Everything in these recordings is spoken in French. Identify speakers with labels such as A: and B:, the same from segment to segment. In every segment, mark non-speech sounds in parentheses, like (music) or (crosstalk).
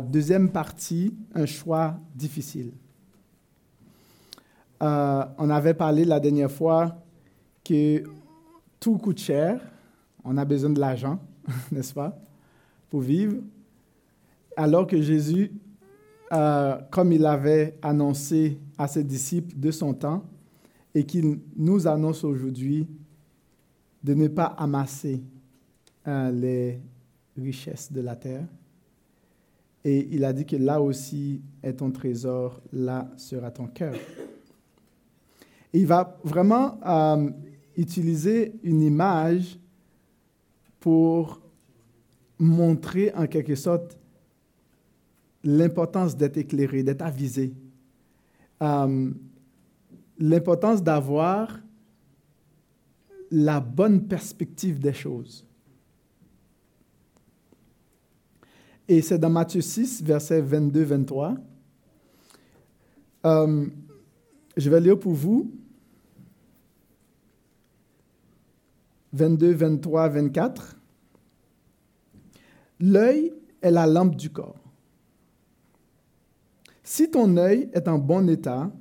A: Deuxième partie, un choix difficile. Euh, on avait parlé la dernière fois que tout coûte cher, on a besoin de l'argent, (laughs) n'est-ce pas, pour vivre, alors que Jésus, euh, comme il avait annoncé à ses disciples de son temps, et qu'il nous annonce aujourd'hui de ne pas amasser euh, les richesses de la terre. Et il a dit que là aussi est ton trésor, là sera ton cœur. il va vraiment euh, utiliser une image pour montrer en quelque sorte l'importance d'être éclairé, d'être avisé. Euh, l'importance d'avoir la bonne perspective des choses. Et c'est dans Matthieu 6, versets 22-23. Euh, je vais lire pour vous 22, 23, 24. L'œil est la lampe du corps. Si ton œil est en bon état,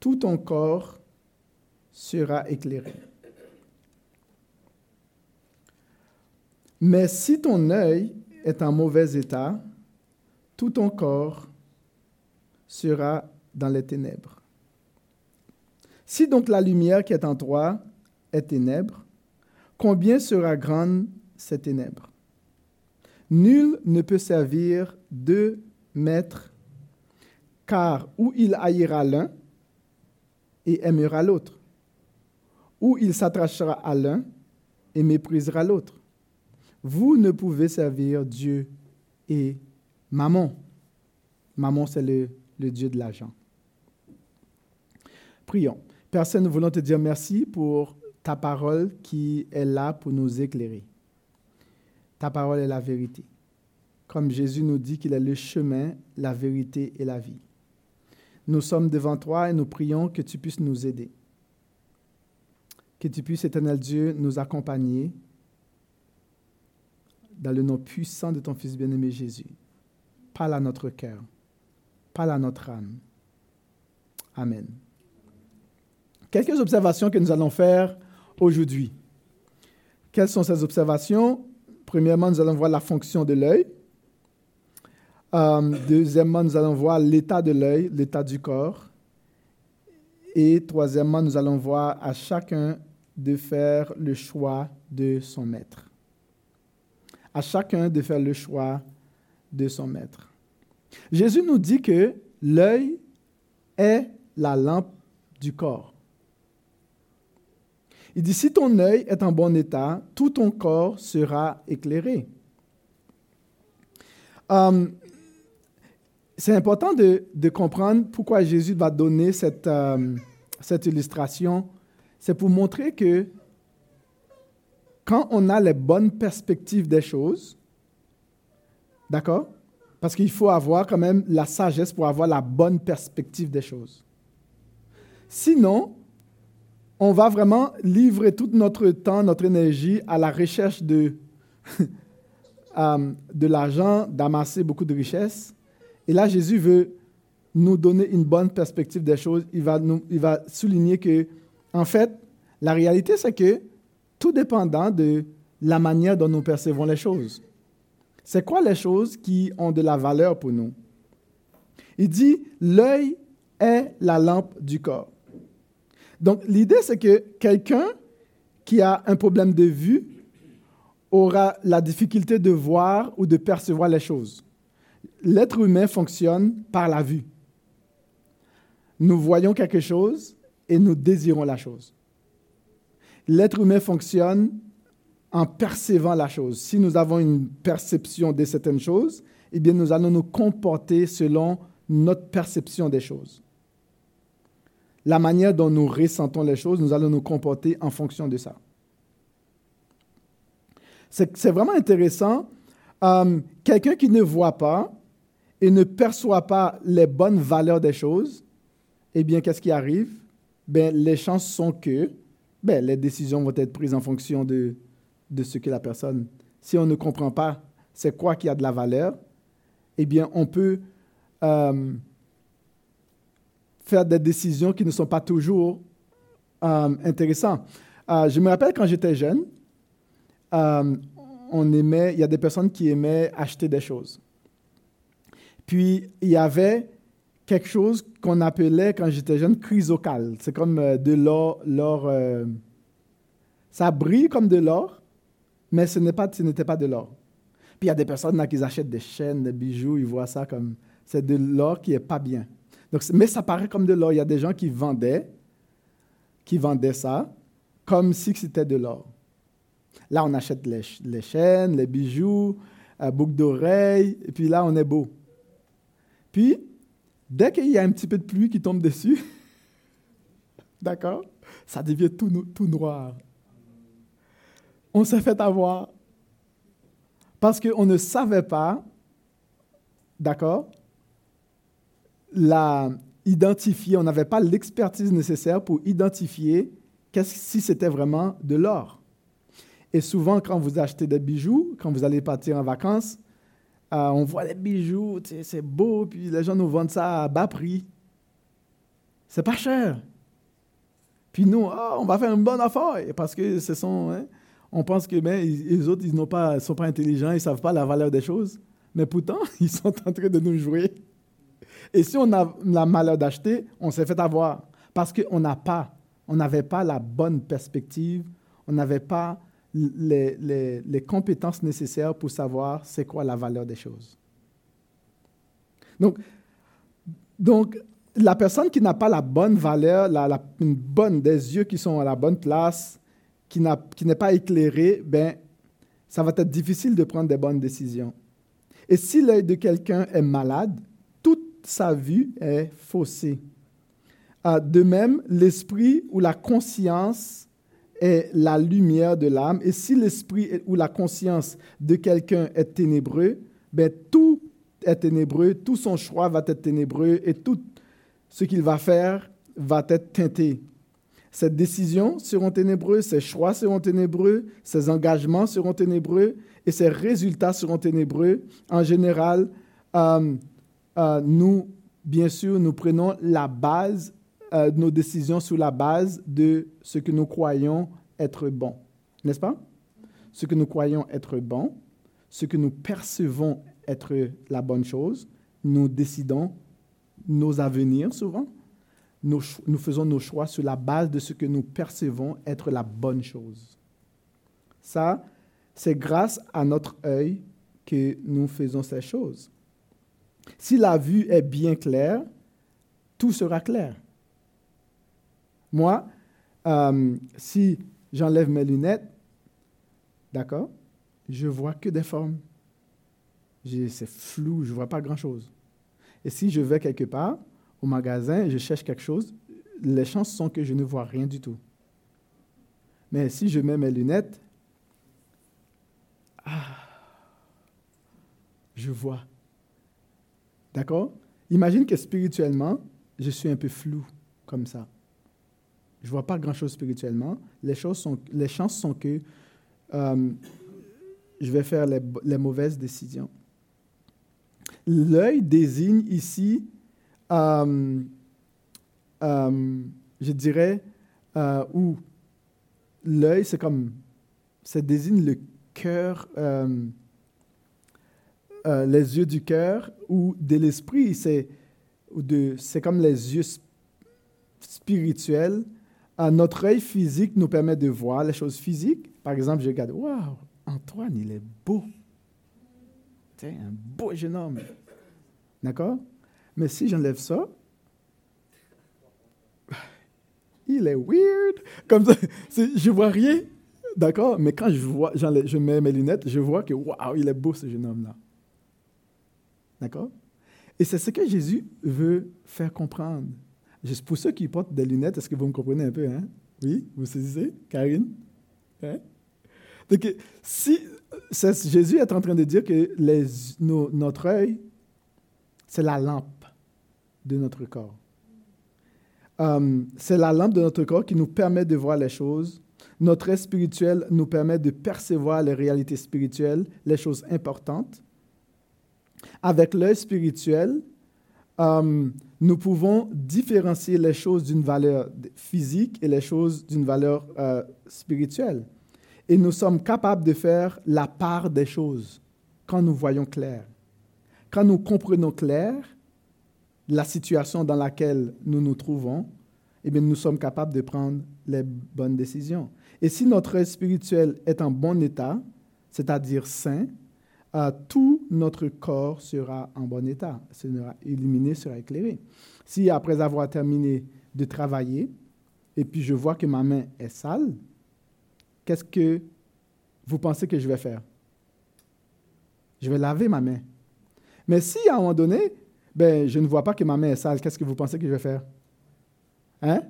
A: tout ton corps sera éclairé. Mais si ton œil est en mauvais état, tout ton corps sera dans les ténèbres. Si donc la lumière qui est en toi est ténèbre, combien sera grande cette ténèbre? Nul ne peut servir deux maîtres, car ou il haïra l'un et aimera l'autre, ou il s'attachera à l'un et méprisera l'autre. Vous ne pouvez servir Dieu et Maman. Maman, c'est le, le Dieu de l'argent. Prions. Personne nous voulons te dire merci pour ta parole qui est là pour nous éclairer. Ta parole est la vérité. Comme Jésus nous dit qu'il est le chemin, la vérité et la vie. Nous sommes devant toi et nous prions que tu puisses nous aider. Que tu puisses, éternel Dieu, nous accompagner dans le nom puissant de ton Fils bien-aimé Jésus. Parle à notre cœur. Parle à notre âme. Amen. Quelques observations que nous allons faire aujourd'hui. Quelles sont ces observations? Premièrement, nous allons voir la fonction de l'œil. Euh, deuxièmement, nous allons voir l'état de l'œil, l'état du corps. Et troisièmement, nous allons voir à chacun de faire le choix de son maître à chacun de faire le choix de son maître. Jésus nous dit que l'œil est la lampe du corps. Il dit, si ton œil est en bon état, tout ton corps sera éclairé. Um, c'est important de, comprendre pourquoi Jésus va donner cette, cette illustration. C'est pour montrer que quand on a les bonnes perspectives des choses, d'accord? Parce qu'il faut avoir quand même la sagesse pour avoir la bonne perspective des choses. Sinon, on va vraiment livrer tout notre temps, notre énergie à la recherche de, (laughs) euh, de l'argent, d'amasser beaucoup de richesses. Et là, Jésus veut nous donner une bonne perspective des choses. Il va, nous, il va souligner que, en fait, la réalité, c'est que tout dépendant de la manière dont nous percevons les choses. C'est quoi les choses qui ont de la valeur pour nous? Il dit, l'œil est la lampe du corps. Donc l'idée, c'est que quelqu'un qui a un problème de vue aura la difficulté de voir ou de percevoir les choses. L'être humain fonctionne par la vue. Nous voyons quelque chose et nous désirons la chose l'être humain fonctionne en percevant la chose. Si nous avons une perception de certaines choses, eh bien, nous allons nous comporter selon notre perception des choses. La manière dont nous ressentons les choses, nous allons nous comporter en fonction de ça. C'est vraiment intéressant. Euh, quelqu'un qui ne voit pas et ne perçoit pas les bonnes valeurs des choses, eh bien, qu'est-ce qui arrive? Ben, les chances sont que ben, les décisions vont être prises en fonction de, de ce que la personne... Si on ne comprend pas c'est quoi qui a de la valeur, eh bien, on peut euh, faire des décisions qui ne sont pas toujours euh, intéressantes. Euh, je me rappelle quand j'étais jeune, on aimait, il y a des personnes qui aimaient acheter des choses. Puis, il y avait quelque chose qu'on appelait, quand j'étais jeune, chrysocale. C'est comme de l'or, l'or ça brille comme de l'or, mais ce, n'est pas, ce n'était pas de l'or. Puis il y a des personnes là qui achètent des chaînes, des bijoux, ils voient ça comme c'est de l'or qui est pas bien. Donc, mais ça paraît comme de l'or. Il y a des gens qui vendaient, qui vendaient ça comme si c'était de l'or. Là, on achète les, les chaînes, les bijoux, euh, boucles d'oreilles, et puis là, on est beau. Puis, dès qu'il y a un petit peu de pluie qui tombe dessus, (laughs) d'accord, ça devient tout, noir. On s'est fait avoir. Parce qu'on ne savait pas, d'accord, la identifier, on n'avait pas l'expertise nécessaire pour identifier si c'était vraiment de l'or. Et souvent, quand vous achetez des bijoux, quand vous allez partir en vacances, euh, on voit les bijoux, c'est beau, puis les gens nous vendent ça à bas prix. C'est pas cher. Puis nous, ah, on va faire une bonne affaire parce que ce sont, hein, on pense que ben, les autres, ils ne sont pas intelligents, ils ne savent pas la valeur des choses. Mais pourtant, (laughs) ils sont en train de nous jouer. Et si on a la malheur d'acheter, on s'est fait avoir. Parce qu'on n'a pas, on n'avait pas la bonne perspective, on n'avait pas les, compétences nécessaires pour savoir c'est quoi la valeur des choses. Donc, donc la personne qui n'a pas la bonne valeur, la, une bonne, des yeux qui sont à la bonne place, qui n'est pas éclairé, ben, ça va être difficile de prendre des bonnes décisions. Et si l'œil de quelqu'un est malade, toute sa vue est faussée. Ah, de même, l'esprit ou la conscience est la lumière de l'âme. Et si l'esprit ou la conscience de quelqu'un est ténébreux, ben, tout est ténébreux, tout son choix va être ténébreux et tout ce qu'il va faire va être teinté. Ses décisions seront ténébreux, ses choix seront ténébreux, ses engagements seront ténébreux et ses résultats seront ténébreux. En général, euh, euh, nous, bien sûr, nous prenons la base euh, nos décisions sur la base de ce que nous croyons être bon. N'est-ce pas? Ce que nous croyons être bon, ce que nous percevons être la bonne chose, nous décidons nos avenirs souvent nous, faisons nos choix sur la base de ce que nous percevons être la bonne chose. Ça, c'est grâce à notre œil que nous faisons ces choses. Si la vue est bien claire, tout sera clair. Moi, euh, si j'enlève mes lunettes, d'accord, je vois que des formes. C'est flou, je ne vois pas grand-chose. Et si je vais quelque part, au magasin je cherche quelque chose, les chances sont que je ne vois rien du tout. Mais si je mets mes lunettes, ah, je vois. D'accord? Imagine que spirituellement, je suis un peu flou comme ça. Je vois pas grand-chose spirituellement. Les, choses sont, les chances sont que euh, je vais faire les, mauvaises décisions. L'œil désigne ici euh, euh, je dirais, où l'œil, c'est comme, ça désigne le cœur, les yeux du cœur ou de l'esprit, c'est comme les yeux spirituels. Notre œil physique nous permet de voir les choses physiques. Par exemple, je regarde, waouh, Antoine, il est beau. C'est un beau jeune homme. D'accord? Mais si j'enlève ça, il est weird. Comme ça, (laughs) je vois rien. D'accord? Mais quand je, vois, je mets mes lunettes, je vois que, waouh, il est beau ce jeune homme-là. D'accord? Et c'est ce que Jésus veut faire comprendre. Pour ceux qui portent des lunettes, est-ce que vous me comprenez un peu hein? Oui Vous saisissez Karine? Hein? Donc, si Jésus est en train de dire que notre œil, c'est la lampe de notre corps. Euh, c'est la lampe de notre corps qui nous permet de voir les choses. Notre être spirituel nous permet de percevoir les réalités spirituelles, les choses importantes. Avec l'œil spirituel, euh, nous pouvons différencier les choses d'une valeur physique et les choses d'une valeur euh, spirituelle. Et nous sommes capables de faire la part des choses quand nous voyons clair. Quand nous comprenons clair la situation dans laquelle nous nous trouvons, eh bien, nous sommes capables de prendre les bonnes décisions. Et si notre œil spirituel est en bon état, c'est-à-dire sain, tout notre corps sera en bon état, sera illuminé, sera éclairé. Si après avoir terminé de travailler, et puis je vois que ma main est sale, qu'est-ce que vous pensez que je vais faire? Je vais laver ma main. Mais si à un moment donné, ben, je ne vois pas que ma main est sale, qu'est-ce que vous pensez que je vais faire? Hein?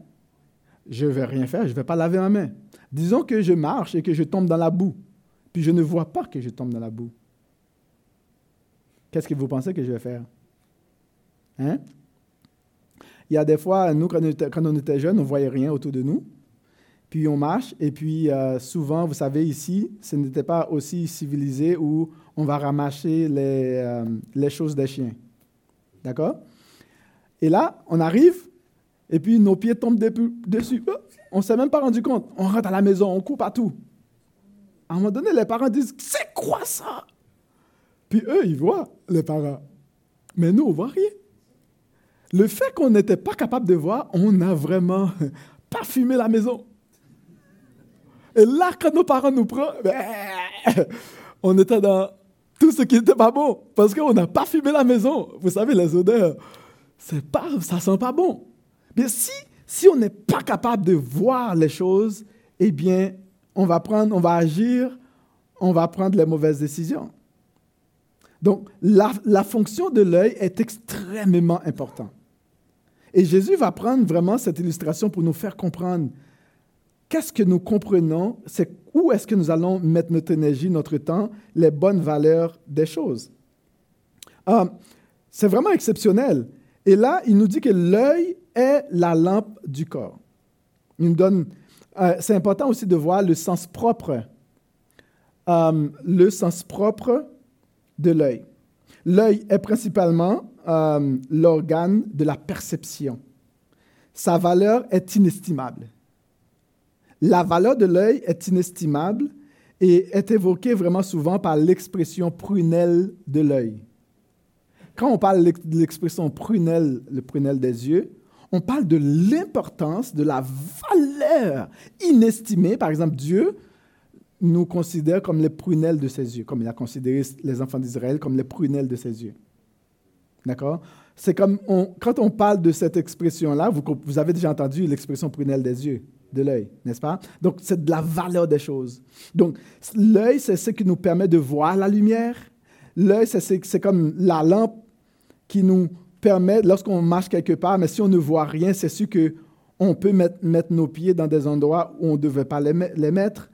A: Je ne vais rien faire, je ne vais pas laver ma main. Disons que je marche et que je tombe dans la boue, puis je ne vois pas que je tombe dans la boue. Qu'est-ce que vous pensez que je vais faire? Hein? Il y a des fois, nous, quand on était, jeunes, on ne voyait rien autour de nous. Puis on marche, et puis euh, souvent, vous savez, ici, ce n'était pas aussi civilisé où on va ramasser les, euh, les choses des chiens. D'accord? Et là, on arrive, et puis nos pieds tombent dessus. Oh, on ne s'est même pas rendu compte. On rentre à la maison, on coupe partout. À un moment donné, les parents disent C'est quoi ça Puis eux, ils voient, les parents. Mais nous, on ne voit rien. Le fait qu'on n'était pas capable de voir, on a vraiment (laughs) parfumé la maison. Et là, quand nos parents nous prennent, ben, (laughs) on était dans tout ce qui n'était pas bon, parce qu'on n'a pas fumé la maison. Vous savez, les odeurs, c'est pas, ça sent pas bon. Mais si, si on n'est pas capable de voir les choses, eh bien, on va prendre, on va agir, on va prendre les mauvaises décisions. Donc, la, fonction de l'œil est extrêmement importante. Et Jésus va prendre vraiment cette illustration pour nous faire comprendre qu'est-ce que nous comprenons, c'est où est-ce que nous allons mettre notre énergie, notre temps, les bonnes valeurs des choses. Ah, c'est vraiment exceptionnel. Et là, il nous dit que l'œil est la lampe du corps. Il nous donne. Euh, c'est important aussi de voir le sens propre, euh, le sens propre de l'œil. L'œil est principalement euh, l'organe de la perception. Sa valeur est inestimable. La valeur de l'œil est inestimable et est évoquée vraiment souvent par l'expression prunelle de l'œil. Quand on parle de l'expression prunelle, le prunelle des yeux, on parle de l'importance, de la valeur inestimée. Par exemple, Dieu nous considère comme les prunelles de ses yeux, comme il a considéré les enfants d'Israël comme les prunelles de ses yeux. D'accord? C'est comme quand on parle de cette expression-là, vous, avez déjà entendu l'expression prunelle des yeux, de l'œil, n'est-ce pas? Donc, c'est de la valeur des choses. Donc, l'œil, c'est ce qui nous permet de voir la lumière. L'œil, c'est comme la lampe qui nous permet, lorsqu'on marche quelque part, mais si on ne voit rien, c'est sûr qu'on peut mettre, nos pieds dans des endroits où on ne devait pas les mettre.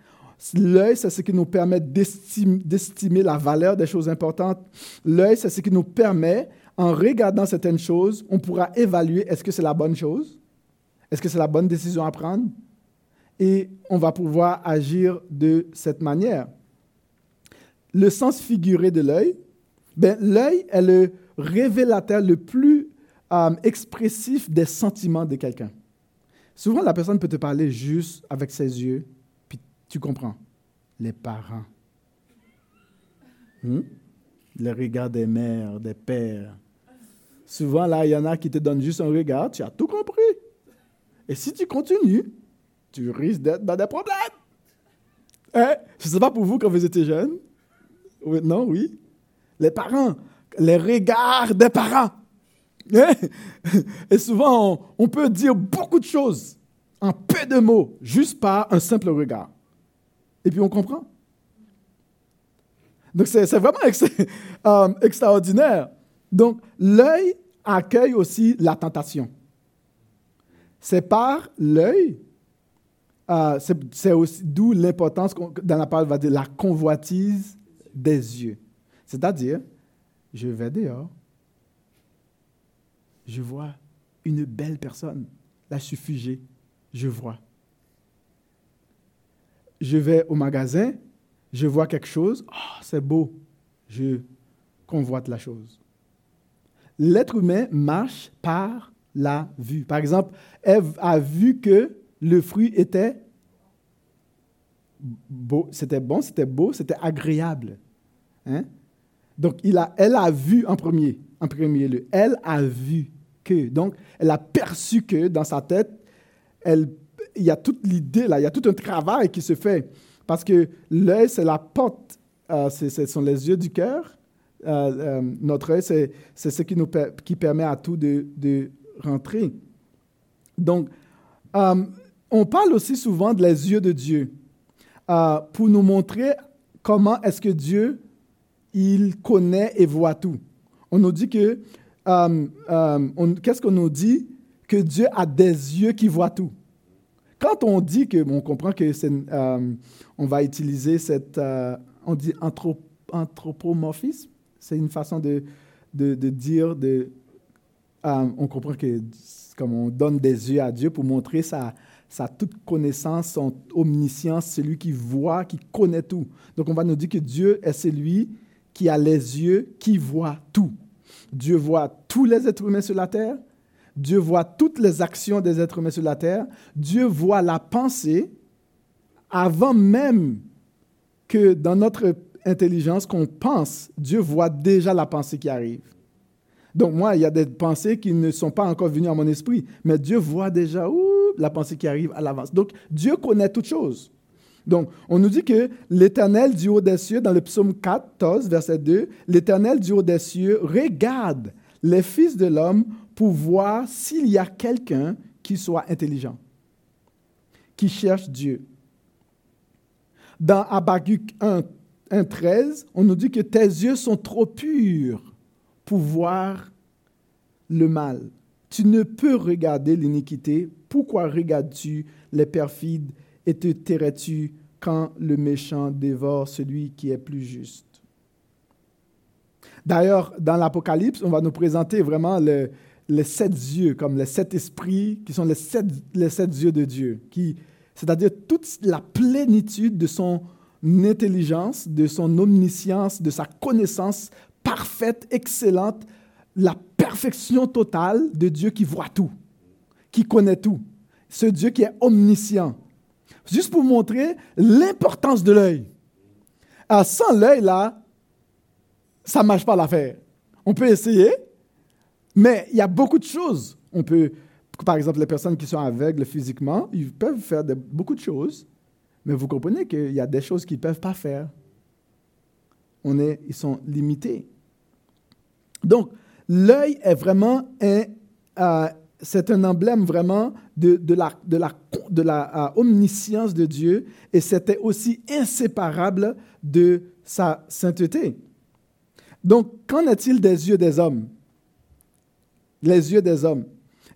A: L'œil, c'est ce qui nous permet d'estimer la valeur des choses importantes. L'œil, c'est ce qui nous permet en regardant certaines choses, on pourra évaluer est-ce que c'est la bonne chose, est-ce que c'est la bonne décision à prendre, et on va pouvoir agir de cette manière. Le sens figuré de l'œil, ben, l'œil est le révélateur le plus euh, expressif des sentiments de quelqu'un. Souvent, la personne peut te parler juste avec ses yeux, tu comprends? Les parents. Hmm? Le regard des mères, des pères, Souvent, là, il y en a qui te donnent juste un regard, tu as tout compris. Et si tu continues, tu risques d'être dans des problèmes. Hein? Je sais pas pour vous quand vous étiez jeune. non, oui. Les parents, les regards des parents. Hein? Et souvent, on, peut dire beaucoup de choses en peu de mots, juste par un simple regard. Et puis on comprend. Donc c'est vraiment (laughs) euh, extraordinaire. Donc l'œil accueille aussi la tentation. C'est par l'œil, euh, c'est aussi d'où l'importance dans la parole va dire la convoitise des yeux. C'est-à-dire, je vais dehors, je vois une belle personne, là je suis figé, je vois. Je vais au magasin, je vois quelque chose, oh, c'est beau, je convoite la chose. L'être humain marche par la vue. Par exemple, Ève a vu que le fruit était beau, c'était bon, c'était beau, c'était agréable. Hein? Donc, il a, elle a vu en premier, en premier lieu. Elle a vu que. Donc, elle a perçu que dans sa tête, elle, il y a toute l'idée là, il y a tout un travail qui se fait. Parce que l'œil, c'est la porte, euh, ce sont les yeux du cœur. Euh, euh, notre œil, c'est, ce qui, nous qui permet à tout de, de rentrer. Donc, on parle aussi souvent de les yeux de Dieu pour nous montrer comment est-ce que Dieu il connaît et voit tout. On nous dit que, qu'est-ce qu'on nous dit? Que Dieu a des yeux qui voient tout. Quand on dit que, on comprend que euh, on va utiliser cette, on dit anthropomorphisme, c'est une façon de, de, dire, de, on comprend que comme on donne des yeux à Dieu pour montrer sa, sa toute connaissance, son omniscience, celui qui voit, qui connaît tout. Donc on va nous dire que Dieu est celui qui a les yeux qui voient tout. Dieu voit tous les êtres humains sur la terre. Dieu voit toutes les actions des êtres humains sur la terre. Dieu voit la pensée avant même que dans notre intelligence qu'on pense, Dieu voit déjà la pensée qui arrive. Donc moi, il y a des pensées qui ne sont pas encore venues à mon esprit, mais Dieu voit déjà la pensée qui arrive à l'avance. Donc Dieu connaît toutes choses. Donc, on nous dit que l'Éternel du haut des cieux, dans le psaume 14, verset 2, l'Éternel du haut des cieux regarde les fils de l'homme pour voir s'il y a quelqu'un qui soit intelligent, qui cherche Dieu. Dans Habakkuk 1, 1, 13, on nous dit que tes yeux sont trop purs pour voir le mal. Tu ne peux regarder l'iniquité. Pourquoi regardes-tu les perfides et te tairais-tu quand le méchant dévore celui qui est plus juste? D'ailleurs, dans l'Apocalypse, on va nous présenter vraiment les sept yeux, comme les sept esprits, qui sont les sept, les sept yeux de Dieu, qui, c'est-à-dire toute la plénitude de son intelligence, de son omniscience, de sa connaissance parfaite, excellente, la perfection totale de Dieu qui voit tout, qui connaît tout. Ce Dieu qui est omniscient, juste pour montrer l'importance de l'œil. sans l'œil, là, ça ne marche pas l'affaire. On peut essayer, mais il y a beaucoup de choses. On peut, par exemple, les personnes qui sont aveugles physiquement, ils peuvent faire beaucoup de choses, mais vous comprenez qu'il y a des choses qu'ils ne peuvent pas faire. On est, ils sont limités. Donc, l'œil est vraiment un, euh, c'est un emblème vraiment de, de la euh, omniscience de Dieu et c'était aussi inséparable de sa sainteté. Donc, qu'en est-il des yeux des hommes? Les yeux des hommes.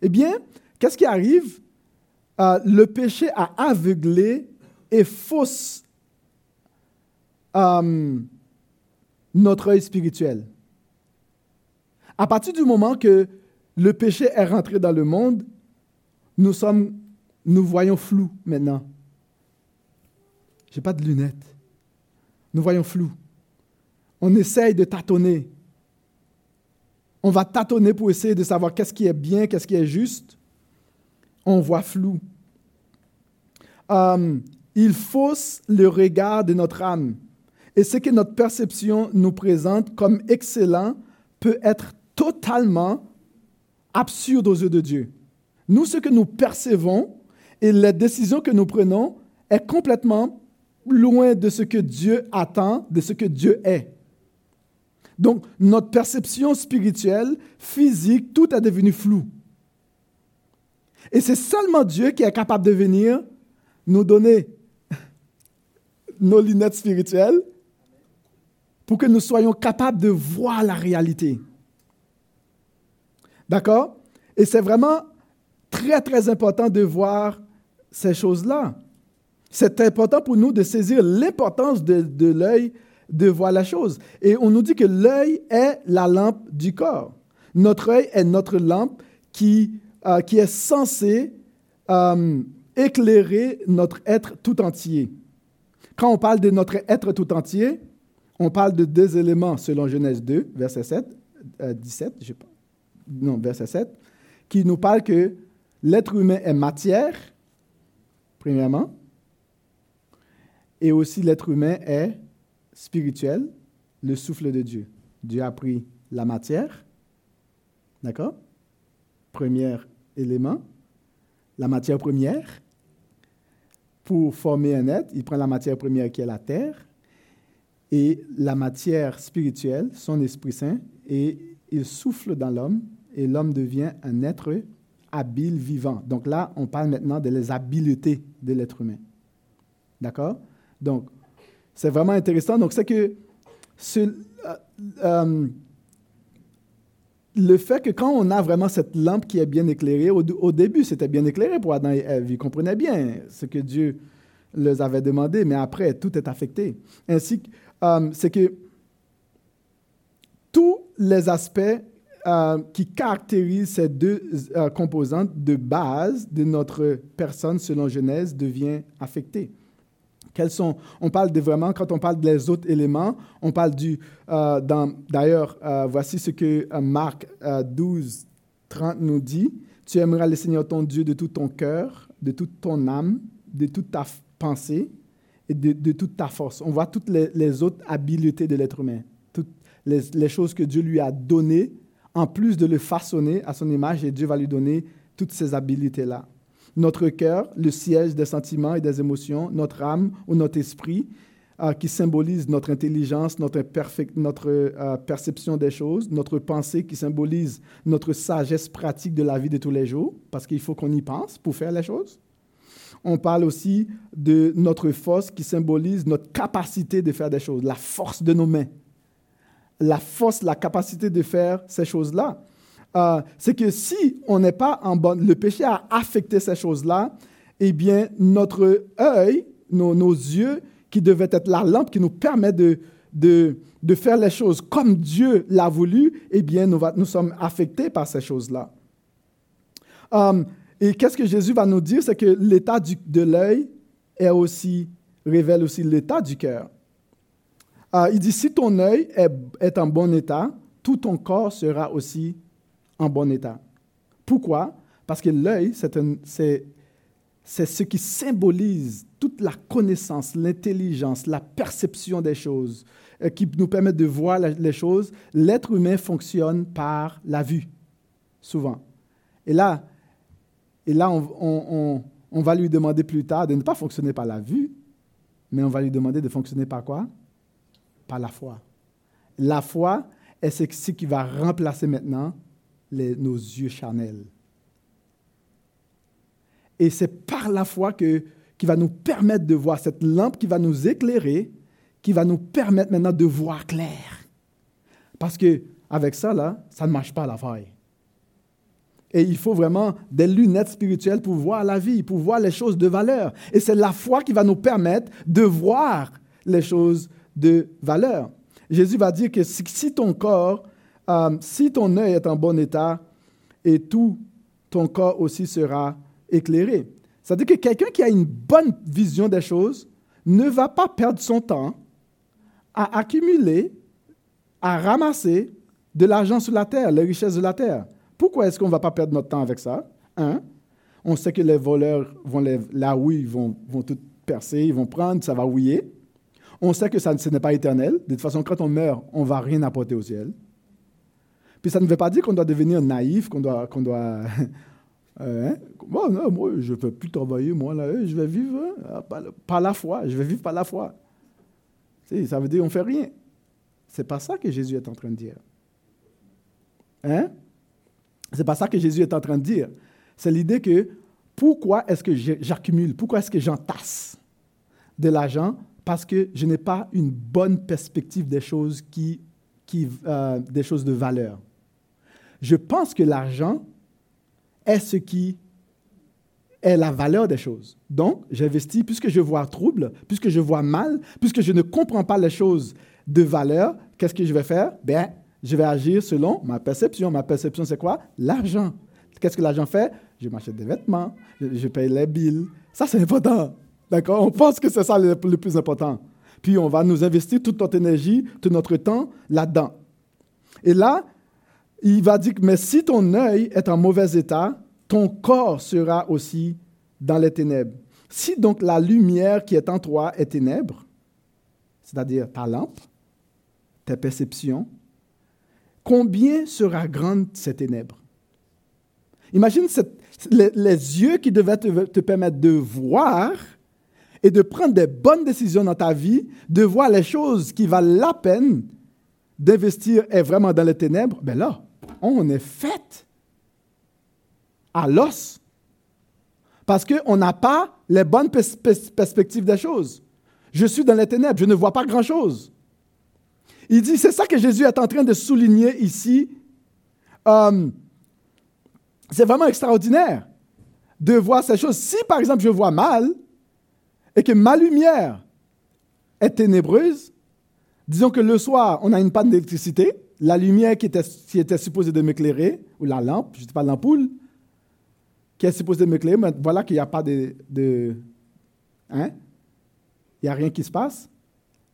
A: Eh bien, qu'est-ce qui arrive? Euh, Le péché a aveuglé et fausse euh, notre œil spirituel. À partir du moment que le péché est rentré dans le monde, nous sommes, nous voyons flou maintenant. Je n'ai pas de lunettes. Nous voyons flou. On essaye de tâtonner. On va tâtonner pour essayer de savoir qu'est-ce qui est bien, qu'est-ce qui est juste. On voit flou. Euh, il fausse le regard de notre âme. Et ce que notre perception nous présente comme excellent peut être totalement absurde aux yeux de Dieu. Nous, ce que nous percevons et les décisions que nous prenons est complètement loin de ce que Dieu attend, de ce que Dieu est. Donc, notre perception spirituelle, physique, tout est devenu flou. Et c'est seulement Dieu qui est capable de venir nous donner (laughs) nos lunettes spirituelles pour que nous soyons capables de voir la réalité. D'accord? Et c'est vraiment très, très important de voir ces choses-là. C'est important pour nous de saisir l'importance de, l'œil, de voir la chose. Et on nous dit que l'œil est la lampe du corps. Notre œil est notre lampe qui, euh, qui est censée euh, éclairer notre être tout entier. Quand on parle de notre être tout entier, on parle de deux éléments selon Genèse 2, verset 7, 17, je sais pas, non, verset 7, qui nous parle que l'être humain est matière, premièrement, et aussi l'être humain est spirituel, le souffle de Dieu. Dieu a pris la matière, d'accord? Premier élément, la matière première. Pour former un être, il prend la matière première qui est la terre et la matière spirituelle, son Esprit Saint, et il souffle dans l'homme et l'homme devient un être habile, vivant. Donc là, on parle maintenant de les habiletés de l'être humain. D'accord? Donc, c'est vraiment intéressant. Donc, c'est que euh, euh, le fait que quand on a vraiment cette lampe qui est bien éclairée, au, début, c'était bien éclairé pour Adam et Ève. Ils comprenaient bien ce que Dieu leur avait demandé, mais après, tout est affecté. Ainsi, euh, c'est que tous les aspects qui caractérisent ces deux composantes de base de notre personne selon Genèse deviennent affectés sont, on parle de vraiment, quand on parle des autres éléments, on parle du, euh, d'ailleurs, euh, voici ce que euh, Marc 12, 30 nous dit. Tu aimeras le Seigneur ton Dieu de tout ton cœur, de toute ton âme, de toute ta pensée et de, toute ta force. On voit toutes les, autres habiletés de l'être humain, toutes les, les, choses que Dieu lui a données, en plus de le façonner à son image, et Dieu va lui donner toutes ces habiletés-là notre cœur, le siège des sentiments et des émotions, notre âme ou notre esprit, euh, qui symbolise notre intelligence, notre, euh, perception des choses, notre pensée qui symbolise notre sagesse pratique de la vie de tous les jours, parce qu'il faut qu'on y pense pour faire les choses. On parle aussi de notre force qui symbolise notre capacité de faire des choses, la force de nos mains. La force, la capacité de faire ces choses-là. Euh, c'est que si on n'est pas en bonne, le péché a affecté ces choses-là, eh bien, notre œil, nos, yeux, qui devaient être la lampe qui nous permet de, de, faire les choses comme Dieu l'a voulu, eh bien, nous, sommes affectés par ces choses-là. Euh, et qu'est-ce que Jésus va nous dire? C'est que l'état de l'œil est aussi, révèle aussi l'état du cœur. Euh, il dit, si ton œil est en bon état, tout ton corps sera aussi en bon état. Pourquoi? Parce que l'œil, c'est ce qui symbolise toute la connaissance, l'intelligence, la perception des choses, euh, qui nous permet de voir les choses. L'être humain fonctionne par la vue, souvent. Et là, et là on, on, va lui demander plus tard de ne pas fonctionner par la vue, mais on va lui demander de fonctionner par quoi? Par la foi. La foi est ce qui va remplacer maintenant nos yeux charnels. Et c'est par la foi que, qui va nous permettre de voir cette lampe qui va nous éclairer, qui va nous permettre maintenant de voir clair. Parce que avec ça, là, ça ne marche pas à la faille. Et il faut vraiment des lunettes spirituelles pour voir la vie, pour voir les choses de valeur. Et c'est la foi qui va nous permettre de voir les choses de valeur. Jésus va dire que si ton corps euh, si ton œil est en bon état, et tout ton corps aussi sera éclairé. C'est-à-dire que quelqu'un qui a une bonne vision des choses ne va pas perdre son temps à accumuler, à ramasser de l'argent sur la terre, les richesses de la terre. Pourquoi est-ce qu'on ne va pas perdre notre temps avec ça? Un, on sait que les voleurs vont les, la houille vont, tout percer, ils vont prendre, ça va houiller. On sait que ça, ce n'est pas éternel. De toute façon, quand on meurt, on ne va rien apporter au ciel. Puis ça ne veut pas dire qu'on doit devenir naïf, qu'on doit... Qu'on doit (laughs) euh, hein? non, moi, je ne peux plus travailler, moi, là, je vais vivre hein, par, la foi, je vais vivre par la foi. ça veut dire qu'on ne fait rien. C'est pas ça que Jésus est en train de dire. Hein? C'est pas ça que Jésus est en train de dire. C'est l'idée que pourquoi est-ce que j'accumule, pourquoi est-ce que j'entasse de l'argent? Parce que je n'ai pas une bonne perspective des choses, qui, qui, euh, des choses de valeur je pense que l'argent est ce qui est la valeur des choses. Donc, j'investis puisque je vois trouble, puisque je vois mal, puisque je ne comprends pas les choses de valeur, qu'est-ce que je vais faire? Bien, je vais agir selon ma perception. Ma perception, c'est quoi? L'argent. Qu'est-ce que l'argent fait? Je m'achète des vêtements, je, paye les billes. Ça, c'est important. D'accord? On pense que c'est ça le plus important. puis on va nous investir toute notre énergie, tout notre temps là-dedans. Et là, il va dire, mais si ton œil est en mauvais état, ton corps sera aussi dans les ténèbres. Si donc la lumière qui est en toi est ténèbre, c'est-à-dire ta lampe, tes perceptions, combien sera grande cette ténèbre Imagine les, yeux qui devaient te, permettre de voir et de prendre des bonnes décisions dans ta vie, de voir les choses qui valent la peine d'investir vraiment dans les ténèbres. Ben là, on est fait à l'os. Parce qu'on n'a pas les bonnes perspectives des choses. Je suis dans les ténèbres, je ne vois pas grand-chose. Il dit, c'est ça que Jésus est en train de souligner ici. Euh, c'est vraiment extraordinaire de voir ces choses. Si, par exemple, je vois mal et que ma lumière est ténébreuse, disons que le soir, on a une panne d'électricité, la lumière qui était, supposée de m'éclairer, ou la lampe, je ne dis pas l'ampoule, qui est supposée de m'éclairer, mais voilà qu'il n'y a pas de... de hein? Il n'y a rien qui se passe.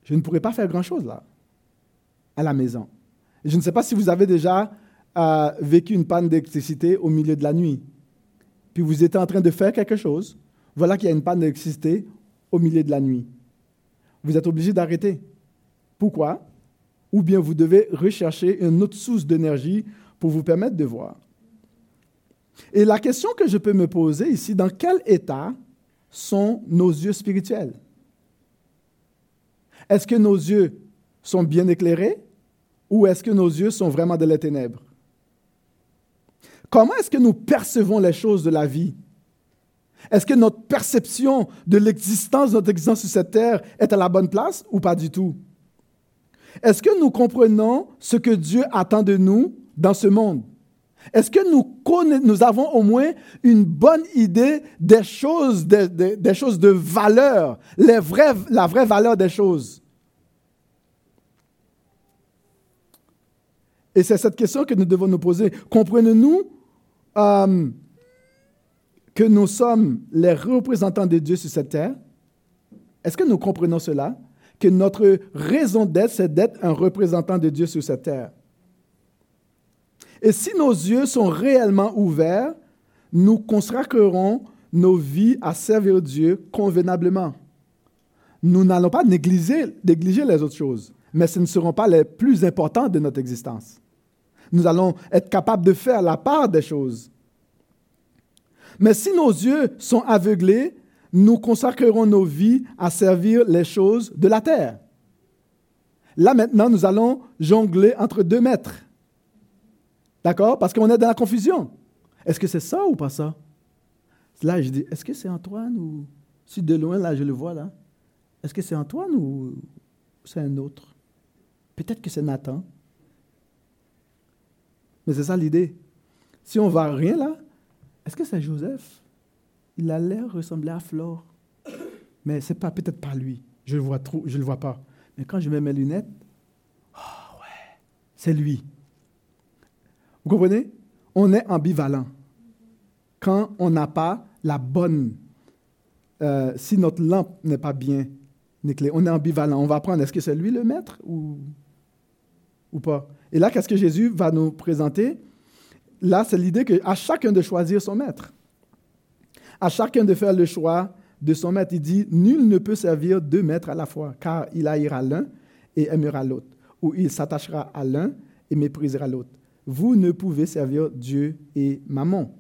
A: Je ne pourrais pas faire grand-chose là, à la maison. je ne sais pas si vous avez déjà euh, vécu une panne d'électricité au milieu de la nuit. Puis vous étiez en train de faire quelque chose. Voilà qu'il y a une panne d'électricité au milieu de la nuit. Vous êtes obligé d'arrêter. Pourquoi? Ou bien vous devez rechercher une autre source d'énergie pour vous permettre de voir. Et la question que je peux me poser ici, dans quel état sont nos yeux spirituels? Est-ce que nos yeux sont bien éclairés ou est-ce que nos yeux sont vraiment de les ténèbres? Comment est-ce que nous percevons les choses de la vie? Est-ce que notre perception de l'existence, notre existence sur cette terre est à la bonne place ou pas du tout? Est-ce que nous comprenons ce que Dieu attend de nous dans ce monde? Est-ce que nous, avons au moins une bonne idée des choses, des, choses de valeur, la vraie valeur des choses? Et c'est cette question que nous devons nous poser. Comprenons-nous euh, que nous sommes les représentants de Dieu sur cette terre? Est-ce que nous comprenons cela? Que notre raison d'être, c'est d'être un représentant de Dieu sur cette terre. Et si nos yeux sont réellement ouverts, nous consacrerons nos vies à servir Dieu convenablement. Nous n'allons pas négliger, les autres choses, mais ce ne seront pas les plus importantes de notre existence. Nous allons être capables de faire la part des choses. Mais si nos yeux sont aveuglés, nous consacrerons nos vies à servir les choses de la terre. Là maintenant, nous allons jongler entre deux maîtres. D'accord? Parce qu'on est dans la confusion. Est-ce que c'est ça ou pas ça? Là, je dis, est-ce que c'est Antoine ou... Si de loin, là, je le vois, là. Est-ce que c'est Antoine ou c'est un autre? Peut-être que c'est Nathan. Mais c'est ça l'idée. Si on ne voit rien là, est-ce que c'est Joseph? Il a l'air ressembler à Flore. Mais c'est pas peut-être pas lui. Je le vois trop, le vois pas. Mais quand je mets mes lunettes, oh ouais, c'est lui. Vous comprenez? On est ambivalent. Quand on n'a pas la bonne, euh, si notre lampe n'est pas bien éclairée, on est ambivalent. On va prendre, est-ce que c'est lui le maître ou, ou pas? Et là, qu'est-ce que Jésus va nous présenter? Là, c'est l'idée qu'à chacun de choisir son maître à chacun de faire le choix de son maître. Il dit, nul ne peut servir deux maîtres à la fois, car il haïra l'un et aimera l'autre, ou il s'attachera à l'un et méprisera l'autre. Vous ne pouvez servir Dieu et maman.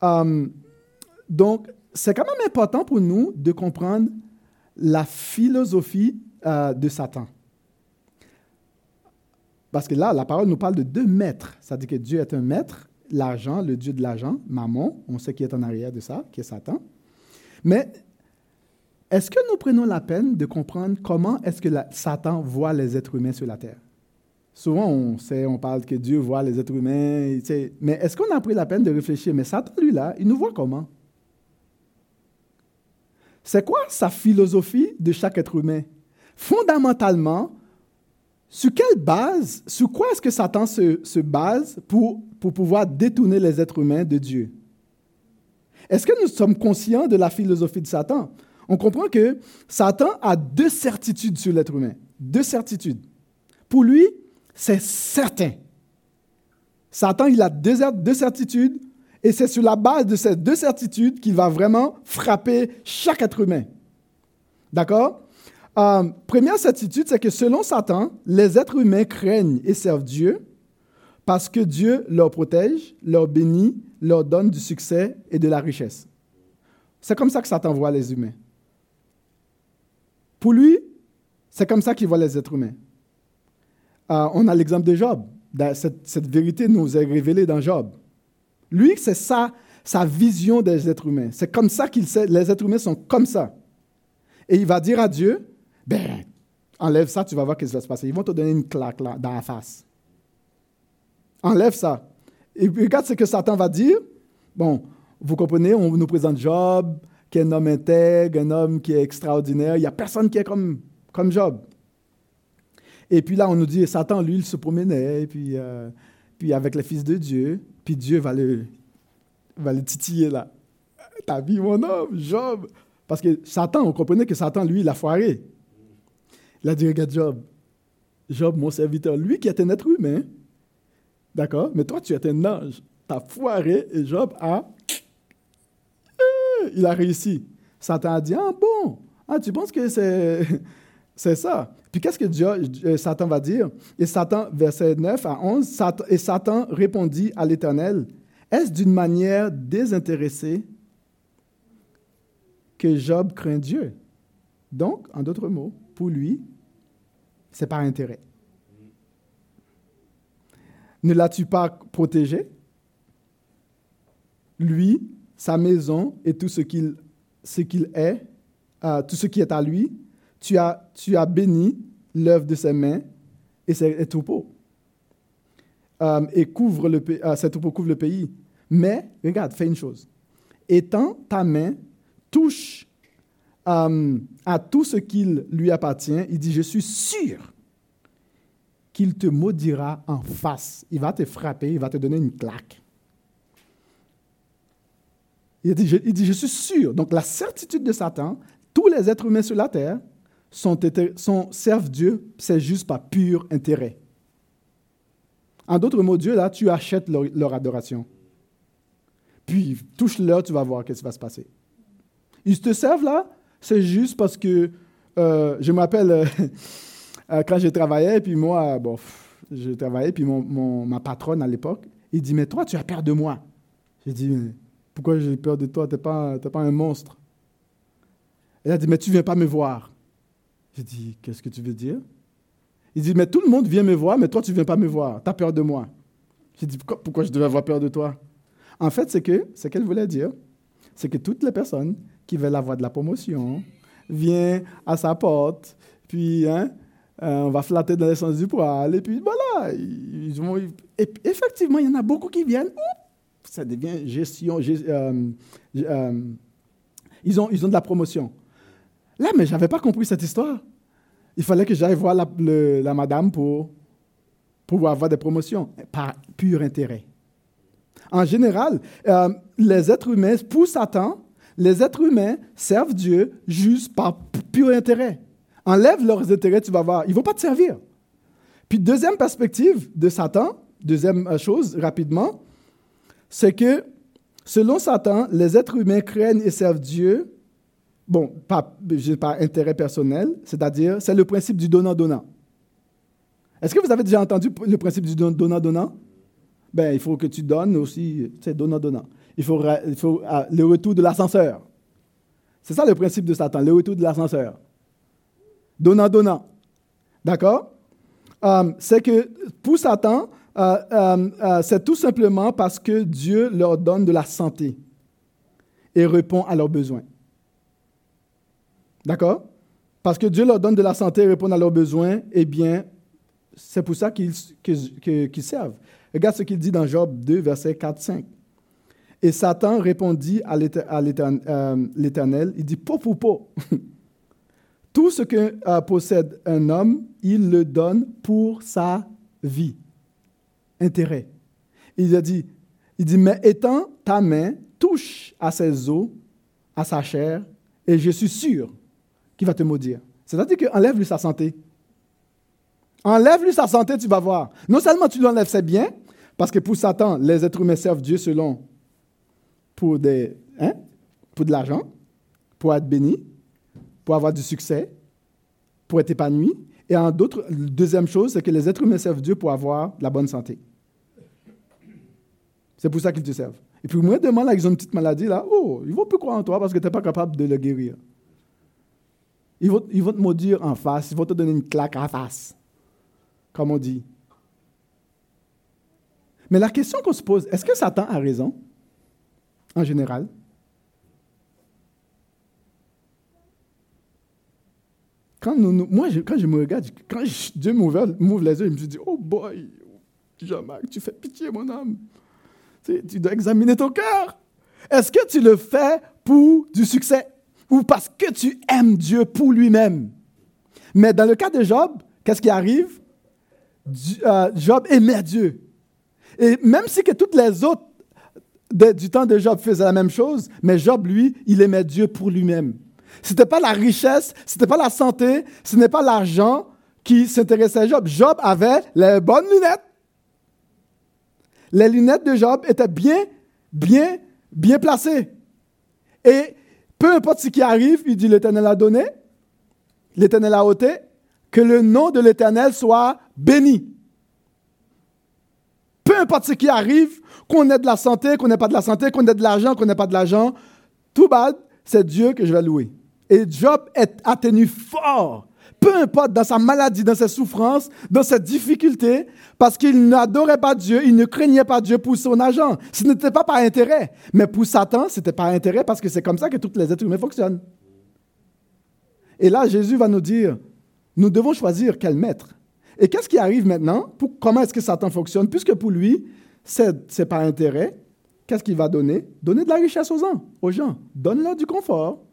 A: Hum, donc, c'est quand même important pour nous de comprendre la philosophie euh, de Satan. Parce que là, la parole nous parle de deux maîtres. C'est-à-dire que Dieu est un maître l'argent, le dieu de l'argent, Mammon, on sait qui est en arrière de ça, qui est Satan. Mais est-ce que nous prenons la peine de comprendre comment est-ce que Satan voit les êtres humains sur la terre? Souvent, on sait, on parle que Dieu voit les êtres humains, mais est-ce qu'on a pris la peine de réfléchir? Mais Satan, lui, là, il nous voit comment? C'est quoi sa philosophie de chaque être humain? Fondamentalement, sur quelle base, sur quoi est-ce que Satan se, base pour, pour pouvoir détourner les êtres humains de Dieu Est-ce que nous sommes conscients de la philosophie de Satan? On comprend que Satan a deux certitudes sur l'être humain. Deux certitudes. Pour lui, c'est certain. Satan, il a deux, deux certitudes et c'est sur la base de ces deux certitudes qu'il va vraiment frapper chaque être humain. D'accord? Euh, Première certitude, c'est que selon Satan, les êtres humains craignent et servent Dieu parce que Dieu leur protège, leur bénit, leur donne du succès et de la richesse. C'est comme ça que Satan voit les humains. Pour lui, c'est comme ça qu'il voit les êtres humains. Euh, on a l'exemple de Job. Cette, vérité nous est révélée dans Job. Lui, c'est ça, sa vision des êtres humains. C'est comme ça qu'il sait, les êtres humains sont comme ça. Et il va dire à Dieu, ben, enlève ça, tu vas voir ce qui va se passer. Ils vont te donner une claque là, dans la face. Enlève ça. Et regarde ce que Satan va dire. Bon, vous comprenez, on nous présente Job, qui est un homme intègre, un homme qui est extraordinaire. Il n'y a personne qui est comme, comme Job. Et puis là, on nous dit, Satan, lui, il se promenait, puis, euh, puis avec le Fils de Dieu, puis Dieu va le, va le titiller là. T'as vu mon homme, Job? Parce que Satan, on comprenait que Satan, lui, il a foiré. Il a dit, regarde Job, Job, mon serviteur, lui qui est un être humain, d'accord, mais toi, tu es un ange. T'as foiré et Job a il a réussi. Satan a dit, ah bon, ah, tu penses que c'est, (laughs) c'est ça? Puis qu'est-ce que Dieu, euh, Satan va dire? Et Satan, verset 9 à 11, et Satan répondit à l'Éternel, est-ce d'une manière désintéressée que Job craint Dieu? Donc, en d'autres mots, pour lui, c'est par intérêt. Ne l'as-tu pas protégé? Lui, sa maison et tout ce qu'il ce est, euh, tout ce qui est à lui. Tu as, tu as béni l'œuvre de ses mains et ses troupeaux. Euh, et couvre le, euh, ses troupeaux couvrent le pays. Mais, regarde, fais une chose. Étends ta main, touche à tout ce qu'il lui appartient. Il dit, je suis sûr qu'il te maudira en face. Il va te frapper, il va te donner une claque. Il dit, je, suis sûr. Donc la certitude de Satan, tous les êtres humains sur la terre sont, servent Dieu, c'est juste par pur intérêt. En d'autres mots, Dieu, là, tu achètes leur, adoration. Puis, touche-leur, tu vas voir ce qui va se passer. Ils te servent là, c'est juste parce que, euh, je me rappelle, (laughs) euh, quand je travaillais, puis moi, bon, je travaillais, puis mon, ma patronne à l'époque, il dit, mais toi, tu as peur de moi. J'ai dit, pourquoi j'ai peur de toi? Tu n'es pas, pas un monstre. Elle a dit, mais tu ne viens pas me voir. J'ai dit, qu'est-ce que tu veux dire Il dit, mais tout le monde vient me voir, mais toi, tu ne viens pas me voir. Tu as peur de moi. J'ai dit, pourquoi, je devais avoir peur de toi En fait, c'est que, ce qu'elle voulait dire, c'est que toutes les personnes qui veulent avoir de la promotion viennent à sa porte, puis hein, euh, on va flatter dans le sens du poil, et puis voilà. et, effectivement, il y en a beaucoup qui viennent ça devient gestion. Euh, euh, ils, ont, ils ont de la promotion. Là, mais je n'avais pas compris cette histoire. Il fallait que j'aille voir la, la, madame pour pouvoir avoir des promotions, par pur intérêt. En général, les êtres humains, pour Satan, les êtres humains servent Dieu juste par pur intérêt. Enlève leurs intérêts, tu vas voir, ils ne vont pas te servir. Puis deuxième perspective de Satan, deuxième chose rapidement, c'est que, selon Satan, les êtres humains craignent et servent Dieu, bon, pas, par intérêt personnel, c'est-à-dire, c'est le principe du donnant-donnant. Est-ce que vous avez déjà entendu le principe du donnant-donnant? Ben, il faut que tu donnes aussi, c'est donnant-donnant. Il faut, il faut ah, le retour de l'ascenseur. C'est ça le principe de Satan, le retour de l'ascenseur. Donnant-donnant. D'accord? Euh, c'est que pour Satan, euh, euh, c'est tout simplement parce que Dieu leur donne de la santé et répond à leurs besoins. D'accord? Parce que Dieu leur donne de la santé et répond à leurs besoins, eh bien, c'est pour ça qu'ils servent. Regarde ce qu'il dit dans Job 2, verset 4-5. Et Satan répondit à l'Éternel, il dit, po, po, po. Tout ce que possède un homme, il le donne pour sa vie intérêt. Il a dit, il dit, mais étant ta main touche à ses os, à sa chair, Et je suis sûr qu'il va te maudire. C'est-à-dire qu'enlève-lui sa santé. Enlève-lui sa santé, tu vas voir. Non seulement tu lui enlèves ses biens, parce que pour Satan, les êtres humains servent Dieu selon pour, des, hein, pour de l'argent, pour être béni, pour avoir du succès, pour être épanoui. Et en d'autres, deuxième chose, c'est que les êtres humains servent Dieu pour avoir la bonne santé. C'est pour ça qu'ils te servent. Et puis, moi, demain, là, ils ont une petite maladie, là, oh, ils vont plus croire en toi parce que tu n'es pas capable de le guérir. Ils vont, ils vont te maudire en face, ils vont te donner une claque en face, comme on dit. Mais la question qu'on se pose, est-ce que Satan a raison, en général? Quand moi, quand je me regarde, quand Dieu m'ouvre les yeux, il me dit, oh boy, Jean-Marc, tu fais pitié, mon âme. Tu dois examiner ton cœur. Est-ce que tu le fais pour du succès ou parce que tu aimes Dieu pour lui-même? Mais dans le cas de Job, qu'est-ce qui arrive? Euh, Job aimait Dieu. Et même si que toutes les autres du temps de Job faisaient la même chose, mais Job, lui, il aimait Dieu pour lui-même. Ce n'était pas la richesse, ce n'était pas la santé, ce n'est pas l'argent qui s'intéressait à Job. Job avait les bonnes lunettes. Les lunettes de Job étaient bien, bien, bien placées. Et peu importe ce qui arrive, il dit l'Éternel a donné, l'Éternel a ôté, que le nom de l'Éternel soit béni. Peu importe ce qui arrive, qu'on ait de la santé, qu'on n'ait pas de la santé, qu'on ait de l'argent, qu'on n'ait pas de l'argent, tout bad, c'est Dieu que je vais louer. Et Job a tenu fort, peu importe dans sa maladie, dans ses souffrances, dans ses difficultés, parce qu'il n'adorait pas Dieu, il ne craignait pas Dieu pour son argent. Ce n'était pas par intérêt. Mais pour Satan, c'était par intérêt parce que c'est comme ça que toutes les êtres humains fonctionnent. Et là, Jésus va nous dire, nous devons choisir quel maître. Et qu'est-ce qui arrive maintenant? comment est-ce que Satan fonctionne? Puisque pour lui, c'est par intérêt, qu'est-ce qu'il va donner? Donner de la richesse aux gens. Aux gens. Donne-leur du confort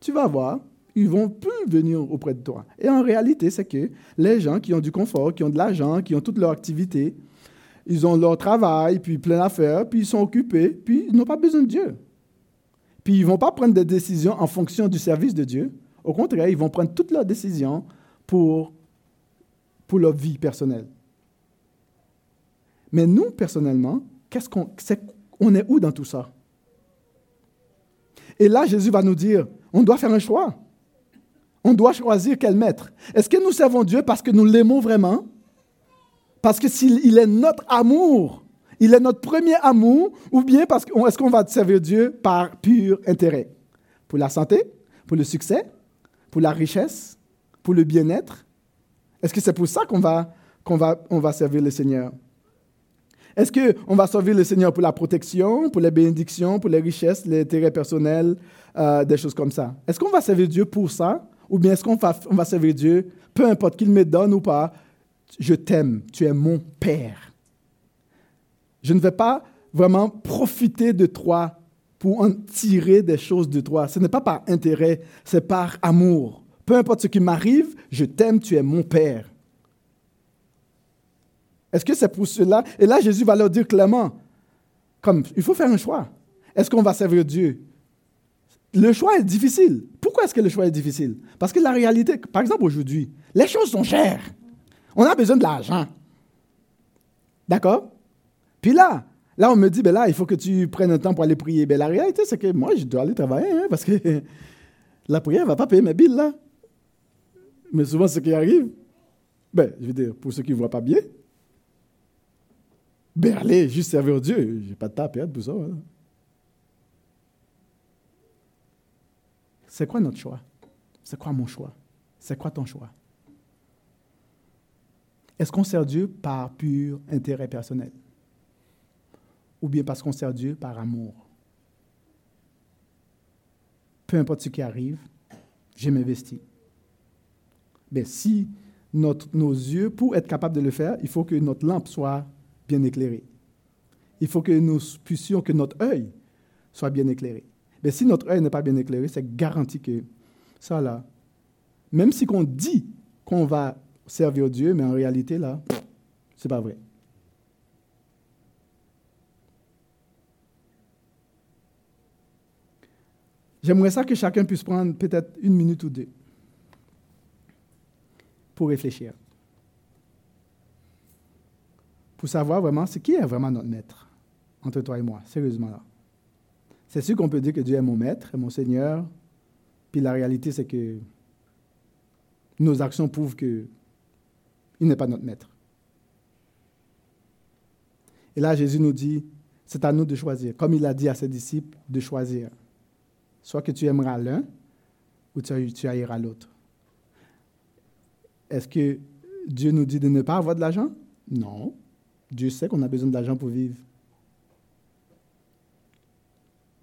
A: tu vas voir, ils vont plus venir auprès de toi. Et en réalité, c'est que les gens qui ont du confort, qui ont de l'argent, qui ont toute leur activité, ils ont leur travail, puis plein d'affaires, puis ils sont occupés, puis ils n'ont pas besoin de Dieu. Puis ils ne vont pas prendre des décisions en fonction du service de Dieu. Au contraire, ils vont prendre toutes leurs décisions pour, pour leur vie personnelle. Mais nous, personnellement, qu'est-ce qu'on, on est où dans tout ça? Et là, Jésus va nous dire, on doit faire un choix. On doit choisir quel maître. Est-ce que nous servons Dieu parce que nous l'aimons vraiment? Parce que s'il est notre amour, il est notre premier amour, ou bien parce est-ce qu'on va servir Dieu par pur intérêt? Pour la santé Pour le succès Pour la richesse Pour le bien-être? Est-ce que c'est pour ça qu'on va, qu'on va, on va servir le Seigneur? Est-ce qu'on va servir le Seigneur pour la protection, pour les bénédictions, pour les richesses, les intérêts personnels, euh, des choses comme ça? Est-ce qu'on va servir Dieu pour ça? Ou bien est-ce qu'on va, va servir Dieu, peu importe qu'il me donne ou pas, je t'aime, tu es mon Père. Je ne vais pas vraiment profiter de toi pour en tirer des choses de toi. Ce n'est pas par intérêt, c'est par amour. Peu importe ce qui m'arrive, je t'aime, tu es mon Père. Est-ce que c'est pour cela? Et là, Jésus va leur dire clairement, comme il faut faire un choix. Est-ce qu'on va servir Dieu? Le choix est difficile. Pourquoi est-ce que le choix est difficile? Parce que la réalité, par exemple aujourd'hui, les choses sont chères. On a besoin de l'argent. D'accord? Puis là, là, on me dit, ben là, il faut que tu prennes un temps pour aller prier. Ben, la réalité, c'est que moi, je dois aller travailler, hein, parce que (laughs) la prière ne va pas payer mes billes, là. Mais souvent, ce qui arrive, ben, je veux dire, pour ceux qui ne voient pas bien, allez, juste servir Dieu. J'ai pas de temps à perdre pour ça. Hein. C'est quoi notre choix? C'est quoi mon choix? C'est quoi ton choix? Est-ce qu'on sert Dieu par pur intérêt personnel? Ou bien parce qu'on sert Dieu par amour? Peu importe ce qui arrive, je m'investis. Mais si notre, nos yeux, pour être capable de le faire, il faut que notre lampe soit bien éclairé. Il faut que nous puissions, que notre œil soit bien éclairé. Mais si notre œil n'est pas bien éclairé, c'est garanti que ça là, même si qu'on dit qu'on va servir Dieu, mais en réalité là, c'est pas vrai. J'aimerais ça que chacun puisse prendre peut-être une minute ou deux pour réfléchir. Pour savoir vraiment ce qui est vraiment notre maître entre toi et moi, sérieusement là. C'est sûr qu'on peut dire que Dieu est mon maître, mon Seigneur, puis la réalité c'est que nos actions prouvent qu'il n'est pas notre maître. Et là, Jésus nous dit, c'est à nous de choisir, comme il a dit à ses disciples, de choisir. Soit que tu aimeras l'un ou tu, tu haïras l'autre. Est-ce que Dieu nous dit de ne pas avoir de l'argent? Non. Dieu sait qu'on a besoin d'argent pour vivre.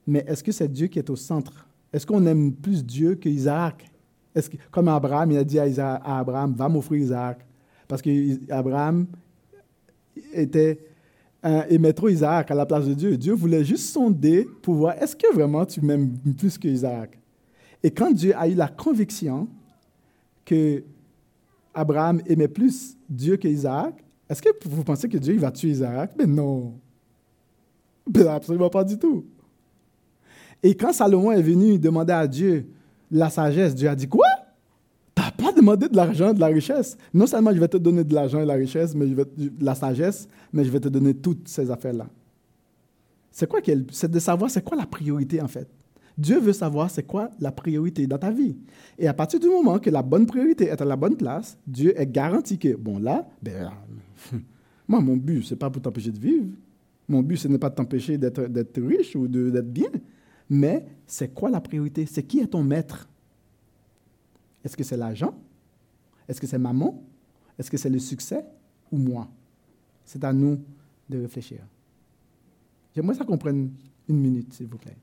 A: Mais est-ce que c'est Dieu qui est au centre? Est-ce qu'on aime plus Dieu qu'Isaac? Est-ce que, comme Abraham, il a dit à, à Abraham, va m'offrir Isaac. Parce qu'Abraham était et trop Isaac à la place de Dieu. Dieu voulait juste sonder pour voir est-ce que vraiment tu m'aimes plus que Isaac? Et quand Dieu a eu la conviction que Abraham aimait plus Dieu que Isaac, est-ce que vous pensez que Dieu va tuer Isaac? Mais non. Absolument pas du tout. Et quand Salomon est venu demander à Dieu la sagesse, Dieu a dit quoi? N'as pas demandé de l'argent, de la richesse? Non seulement je vais te donner de l'argent et de la richesse, mais je vais, de la sagesse, mais je vais te donner toutes ces affaires-là. C'est quoi C'est de savoir c'est quoi la priorité en fait? Dieu veut savoir c'est quoi la priorité dans ta vie. Et à partir du moment que la bonne priorité est à la bonne place, Dieu est garanti que, bon là, ben, (laughs) moi mon but, ce n'est pas pour t'empêcher de vivre. Mon but, ce n'est pas de t'empêcher d'être riche ou d'être bien. Mais c'est quoi la priorité? C'est qui est ton maître? Est-ce que c'est l'argent? Est-ce que c'est maman? Est-ce que c'est le succès ou moi? C'est à nous de réfléchir. J'aimerais ça qu'on prenne une minute, s'il vous plaît.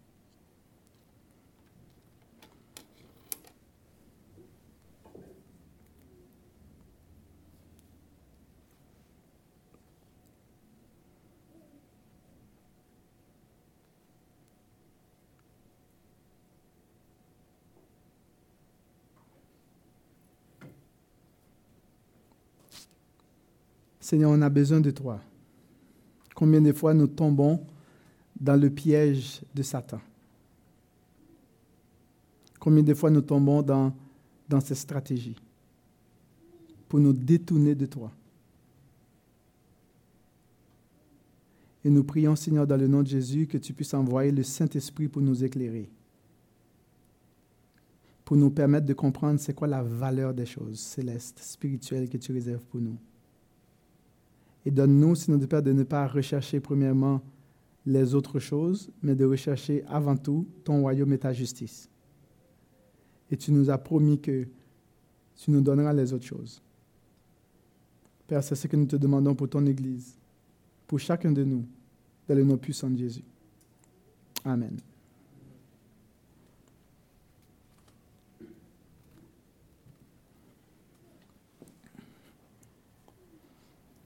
A: Seigneur, on a besoin de toi. Combien de fois nous tombons dans le piège de Satan? Combien de fois nous tombons dans, dans ces stratégies pour nous détourner de toi? Et nous prions, Seigneur, dans le nom de Jésus, que tu puisses envoyer le Saint-Esprit pour nous éclairer, pour nous permettre de comprendre c'est quoi la valeur des choses célestes, spirituelles que tu réserves pour nous. Et donne-nous, Seigneur de Père, de ne pas rechercher premièrement les autres choses, mais de rechercher avant tout ton royaume et ta justice. Et tu nous as promis que tu nous donneras les autres choses. Père, c'est ce que nous te demandons pour ton Église, pour chacun de nous, dans le nom puissant de Jésus. Amen.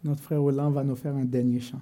A: Notre frère Roland va nous faire un dernier chant.